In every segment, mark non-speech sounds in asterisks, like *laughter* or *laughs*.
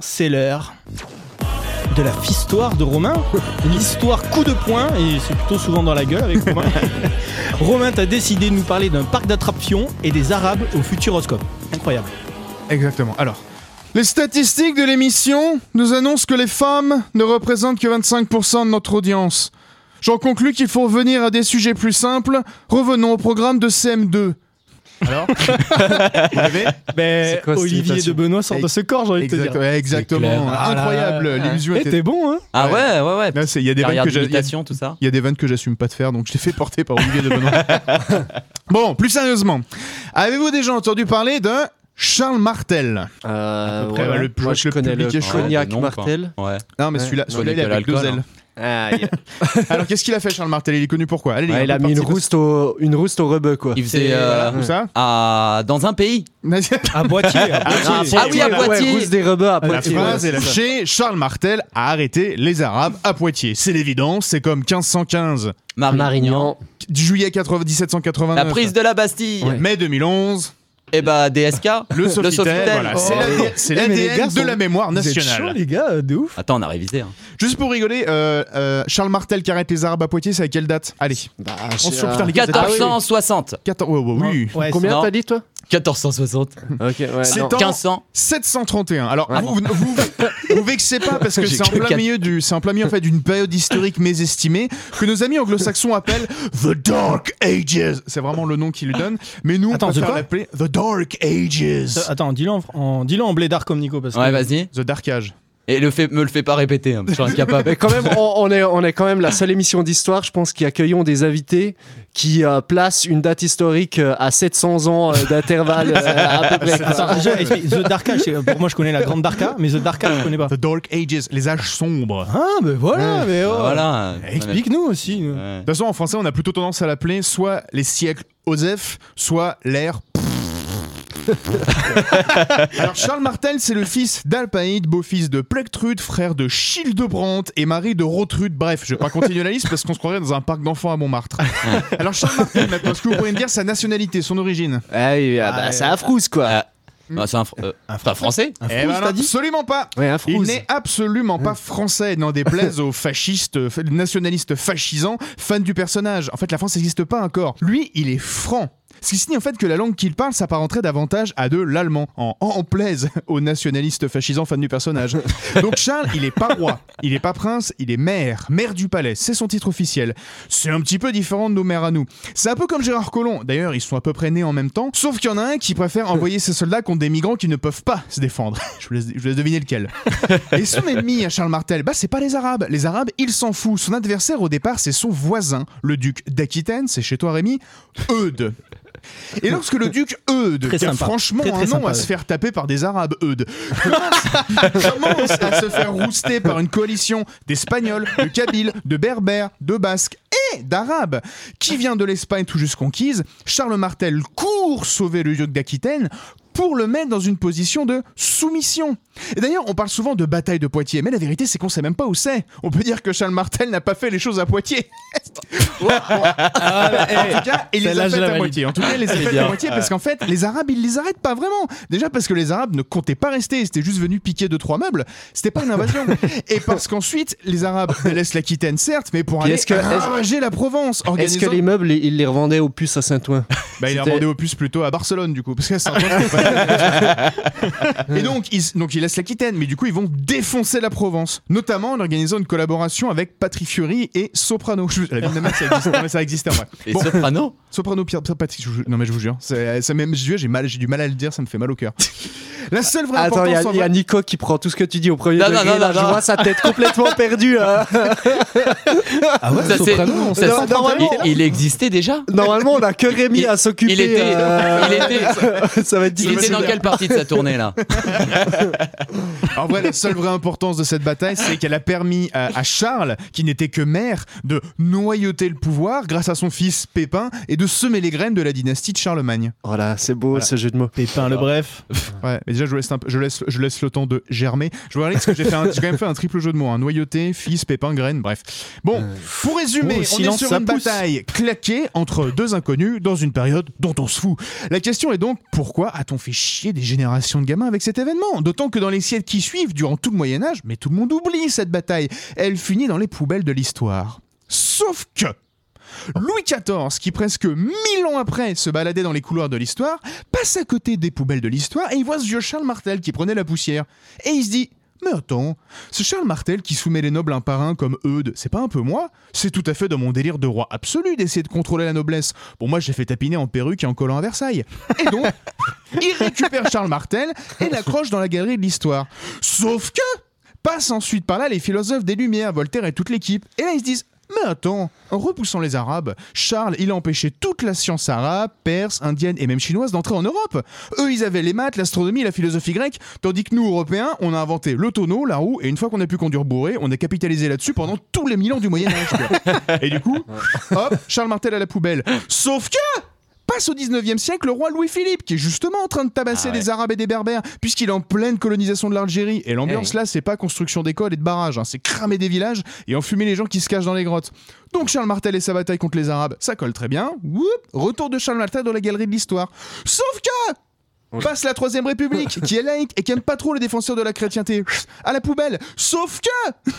c'est l'heure de la fistoire de Romain. *laughs* L'histoire coup de poing, et c'est plutôt souvent dans la gueule avec Romain. *laughs* Romain, t'as décidé de nous parler d'un parc d'attraction et des Arabes au Futuroscope. Incroyable. Exactement. Alors, les statistiques de l'émission nous annoncent que les femmes ne représentent que 25% de notre audience. J'en conclus qu'il faut revenir à des sujets plus simples. Revenons au programme de CM2. Alors *laughs* C'est quoi Olivier de Benoît sort de ce corps, j'ai envie de te dire. ouais, Exactement. Ah Incroyable. L'illusion Eh, était. t'es bon, hein Ah ouais, ouais, ouais. Il y a des vannes que j'ai- il y a- d'imitation, tout ça. il y a des vannes que j'assume pas de faire, donc je l'ai fait porter par Olivier de Benoît. *laughs* bon, plus sérieusement, avez-vous déjà entendu parler de Charles Martel Euh, peu près, ouais, le- moi le je connais le est chaud. cognac Ouais. Martel. Ouais. Non, mais Ouais. celui-là, celui-là, il est avec deux ailes. Ah, il, Alors, qu'est-ce qu'il a fait, Charles Martel? Il est connu pour quoi? Allez, les gars, il a mis une rouste au, une rouste au rebeu quoi. Il faisait euh, où ça? à- dans un pays. *laughs* À Poitiers. à Poitiers. Ah oui, à Ouais, Poitiers. rouste des rebeux à La Poitiers. phrase ouais, est c'est ça. lâchée. Charles Martel a arrêté les Arabes à Poitiers. C'est l'évidence, c'est comme 1515, Marignan. juillet 80 1789, La prise de la Bastille. Ouais. mai 2011, Et bah DSK. le Sofitel. Sofitel. Voilà, c'est Oh. c'est Eh, l'ADN de sont- la mémoire Vous êtes nationale. les gars, euh, de ouf. Attends, on a révisé. hein. Juste pour rigoler, euh, euh, Charles Martel qui arrête les Arabes à Poitiers, c'est à quelle date? Allez. Bah, On se putain, les gars, vous êtes pas chauds. 1460. 14 ouais, ouais, oui. Ouais, Combien t'as dit toi? 1460. Ok, ouais. C'est non. en- 1500. 731. Alors, Ouais. vous, vous, vous, vous vexez pas parce que *laughs* J'ai c'est en que plein quatre. milieu du, c'est en plein milieu en fait d'une période historique mésestimée que nos amis anglo-saxons appellent The Dark Ages. C'est vraiment le nom qu'ils lui donnent. Mais nous, Attends, on The préfère quoi l'appeler The Dark Ages. Euh, Attends, dis-le en, en, dis-le en blédard comme Nico. Parce que... Ouais, vas-y. The Dark Age. Et le fait, me le fais pas répéter. Hein, je suis incapable. Mais quand même, on, on est, on est quand même la seule émission d'histoire, je pense, qui accueillons des invités qui euh, placent une date historique euh, à 700 ans euh, d'intervalle euh, à peu près. Attends. The Dark Age, pour moi je connais la Grande Darka, mais The Dark Age je connais pas. The Dark Ages, les âges sombres. Ah, ben voilà, mais oh. Voilà. Explique-nous aussi. Ouais. De toute façon, en français, on a plutôt tendance à l'appeler soit les siècles Osef, soit l'ère. *laughs* Alors, Charles Martel, c'est le fils d'Alpaïde, beau-fils de Plectrude, frère de Childebrandt et mari de Rotrude. Bref, je vais pas continuer la liste parce qu'on se croirait dans un parc d'enfants à Montmartre. Alors, Charles Martel, maintenant, est-ce que vous pourriez me dire sa nationalité, son origine? Ah oui, ah bah, Ah, c'est un frousse quoi. Ah, bah, c'est un, fr- euh, c'est un français? Un Eh ben non, absolument pas Ouais, un Il n'est absolument pas français, n'en déplaise aux fascistes, euh, nationalistes fascisants, fans du personnage. En fait, la France n'existe pas encore. Lui, il est franc. Ce qui signifie en fait que la langue qu'il parle s'apparenterait davantage à de l'allemand, en, en plaise aux nationalistes fascisants fans du personnage. *laughs* Donc Charles, il est pas roi, il est pas prince, il est maire, maire du palais, c'est son titre officiel. C'est un petit peu différent de nos maires à nous. C'est un peu comme Gérard Collomb, d'ailleurs ils sont à peu près nés en même temps, sauf qu'il y en a un qui préfère *laughs* envoyer ses soldats contre des migrants qui ne peuvent pas se défendre. *laughs* Je vous laisse, je vous laisse deviner lequel. Et son ennemi à Charles Martel, bah c'est pas les Arabes. Les Arabes, il s'en fout. Son adversaire au départ, c'est son voisin, le duc d'Aquitaine, c'est chez toi Rémi, Eudes. Et lorsque le duc Eudes, qui a franchement Très, très un nom sympa, à ouais. se faire taper par des Arabes, Eudes, commence, *laughs* commence à se faire rouster par une coalition d'Espagnols, de Kabyles, de Berbères, de Basques et d'Arabes, qui vient de l'Espagne tout juste conquise, Charles Martel court sauver le duc d'Aquitaine pour le mettre dans une position de soumission. Et d'ailleurs, on parle souvent de bataille de Poitiers, mais la vérité, c'est qu'on sait même pas où c'est. On peut dire que Charles Martel n'a pas fait les choses à Poitiers. *laughs* Bon. en tout cas, il les a faites à moitié. En tout cas, il les a faites à moitié parce qu'en fait, les Arabes, ils les arrêtent pas vraiment. Déjà parce que les Arabes ne comptaient pas rester, c'était juste venu piquer deux trois meubles. C'était pas une invasion. *laughs* Et parce qu'ensuite, les Arabes laissent l'Aquitaine certes, mais pour aller est-ce que- la Provence. Est-ce que les meubles, ils les revendaient aux puces à Saint-Ouen? Bah, il a C'était- demandé au plus plutôt à Barcelone, du coup. Parce que peu- *laughs* Et donc, ils, donc, ils laissent l'Aquitaine, mais du coup, ils vont défoncer la Provence. Notamment en organisant une collaboration avec Patrick Fiori et Soprano. Je- La vie de ça existe, non, mais ça existait en vrai. Et Bon, Soprano Soprano, Pierre, Pierre Patrick, je vous jure- non mais je vous jure, c'est, ça même, j'ai mal, j'ai du mal à le dire, ça me fait mal au cœur. *laughs* La seule vraie Attends, il y, a- importance en il y a vrai- Nico qui prend tout ce que tu dis au premier Non, degré. non, non, là, non, je non. vois sa tête complètement perdue. hein. *laughs* Ah ouais, Ça, c'est- Soprano, on ça, Non, normalement- il, il existait déjà Normalement, on a que Rémi Il- à s'occuper. il était- euh, il était- ça va être Il était dans quelle partie de sa tournée là *laughs* En vrai, la seule vraie importance de cette bataille, c'est qu'elle a permis à, à Charles, qui n'était que maire, de noyauter le pouvoir grâce à son fils Pépin et de semer les graines de la dynastie de Charlemagne. Voilà, c'est beau Voilà. ce jeu de mots. Pépin le bref. *laughs* Ouais, mais déjà, je laisse, un je laisse, je laisse le temps de germer. Je vous parce que j'ai fait un- j'ai quand même fait un triple jeu de mots. Un noyauté, fils, Pépin, graine, bref. Bon, pour résumer, Oh, on silence, est sur une pousse. bataille claquée entre deux inconnus dans une période dont on se fout. La question est donc, pourquoi a-t-on fait chier des générations de gamins avec cet événement D'autant que dans les siècles qui suivent, durant tout le Moyen Âge, mais tout le monde oublie cette bataille. Elle finit dans les poubelles de l'histoire. Sauf que Louis XIV, qui presque mille ans après se baladait dans les couloirs de l'histoire, passe à côté des poubelles de l'histoire et il voit ce vieux Charles Martel qui prenait la poussière. Et il se dit mais attends, ce Charles Martel qui soumet les nobles un par un comme Eudes, c'est pas un peu moi? C'est tout à fait dans mon délire de roi absolu d'essayer de contrôler la noblesse. Bon, moi j'ai fait tapiner en perruque et en collant à Versailles. Et donc, *laughs* il récupère Charles Martel et l'accroche dans la galerie de l'histoire. Sauf que Passent ensuite par là les philosophes des Lumières, Voltaire et toute l'équipe. Et là ils se disent mais attends, en repoussant les Arabes, Charles, il a empêché toute la science arabe, perse, indienne et même chinoise d'entrer en Europe. Eux, ils avaient les maths, l'astronomie, la philosophie grecque, tandis que nous, Européens, on a inventé le tonneau, la roue, et une fois qu'on a pu conduire bourré, on a capitalisé là-dessus pendant tous les mille ans du Moyen-Âge. quoi. *laughs* et du coup, hop, Charles Martel à la poubelle. Sauf que passe au 19e siècle le roi Louis-Philippe, qui est justement en train de tabasser Ah ouais. les Arabes et des Berbères, puisqu'il est en pleine colonisation de l'Algérie. Et l'ambiance Eh là, c'est pas construction d'écoles et de barrages, hein, c'est cramer des villages et enfumer les gens qui se cachent dans les grottes. Donc Charles Martel et sa bataille contre les Arabes, ça colle très bien. Retour de Charles Martel dans la galerie de l'histoire. Sauf que passe la Troisième République, qui est laïque et qui aime pas trop les défenseurs de la chrétienté. À la poubelle. Sauf que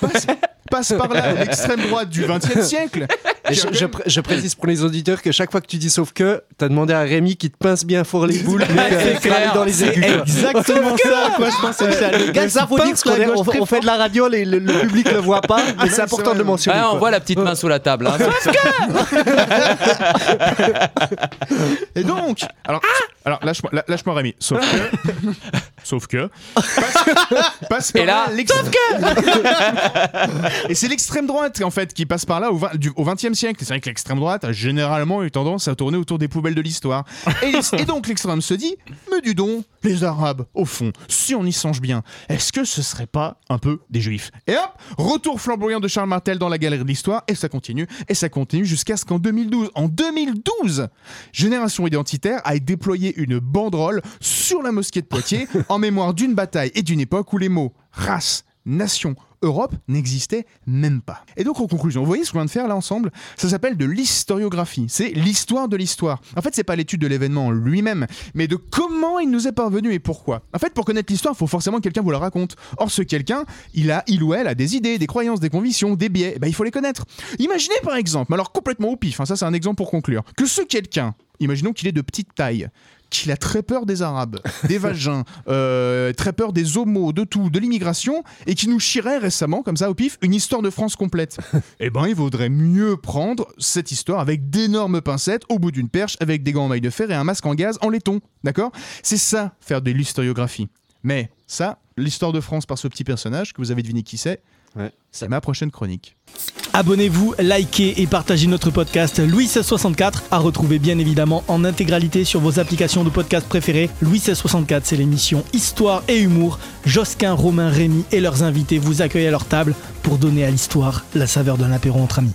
*laughs* passe, passe par là *laughs* l'extrême droite du XXe siècle. Et je, je pr- je précise pour les auditeurs que chaque fois que tu dis sauf que, t'as demandé à Rémi qui te pince bien fort les boules, mais clair. dans les aigus. exactement ça quoi je pensais. Le gars, Ça, faut dire qu'on on, on fait de la radio, les- le, le public le voit pas, mais c'est c'est important de le mentionner. Ah, on voit la petite main sous la table. hein. Et donc, alors, alors lâche-moi, lâ- lâche-moi Rémi. Sauf que, sauf que, passe, passe par Et là, l'extrême- *laughs* Et c'est l'extrême droite en fait qui passe par là au, 20, du- au 20e siècle. C'est vrai que l'extrême droite a généralement eu tendance à tourner autour des poubelles de l'histoire. Et, et donc l'extrême se dit, mais du don, les Arabes, au fond, si on y songe bien, est-ce que ce serait pas un peu des Juifs? Et hop, retour flamboyant de Charles Martel dans la galerie de l'histoire, et ça continue, et ça continue jusqu'à ce qu'en 2012, en 2012, Génération Identitaire a déployé une banderole sur la mosquée de Poitiers en *laughs* mémoire d'une bataille et d'une époque où les mots race, nation, Europe n'existait même pas. Et donc en conclusion, vous voyez ce qu'on vient de faire là ensemble? Ça s'appelle de l'historiographie. C'est l'histoire de l'histoire. En fait, c'est pas l'étude de l'événement en lui-même, mais de comment il nous est parvenu et pourquoi. En fait, pour connaître l'histoire, il faut forcément que quelqu'un vous la raconte. Or, ce quelqu'un, il a, il ou elle a des idées, des croyances, des convictions, des biais. Eh ben, il faut les connaître. Imaginez par exemple, alors complètement au pif, hein, ça c'est un exemple pour conclure, que ce quelqu'un, imaginons qu'il est de petite taille, qu'il a très peur des Arabes, des *laughs* vagins, euh, très peur des homos, de tout, de l'immigration, et qui nous chierait récemment, comme ça au pif, une histoire de France complète. *laughs* eh ben, il vaudrait mieux prendre cette histoire avec d'énormes pincettes, au bout d'une perche, avec des gants en maille de fer et un masque en gaz en laiton. D'accord? C'est ça, faire de l'historiographie. Mais ça, l'histoire de France par ce petit personnage, que vous avez deviné qui c'est, Ouais. c'est ma prochaine chronique. Abonnez-vous, likez et partagez notre podcast Louis 1664 à retrouver bien évidemment en intégralité sur vos applications de podcast préférées. Louis 1664, c'est l'émission Histoire et Humour. Josquin, Romain, Rémy et leurs invités vous accueillent à leur table pour donner à l'histoire la saveur d'un apéro entre amis.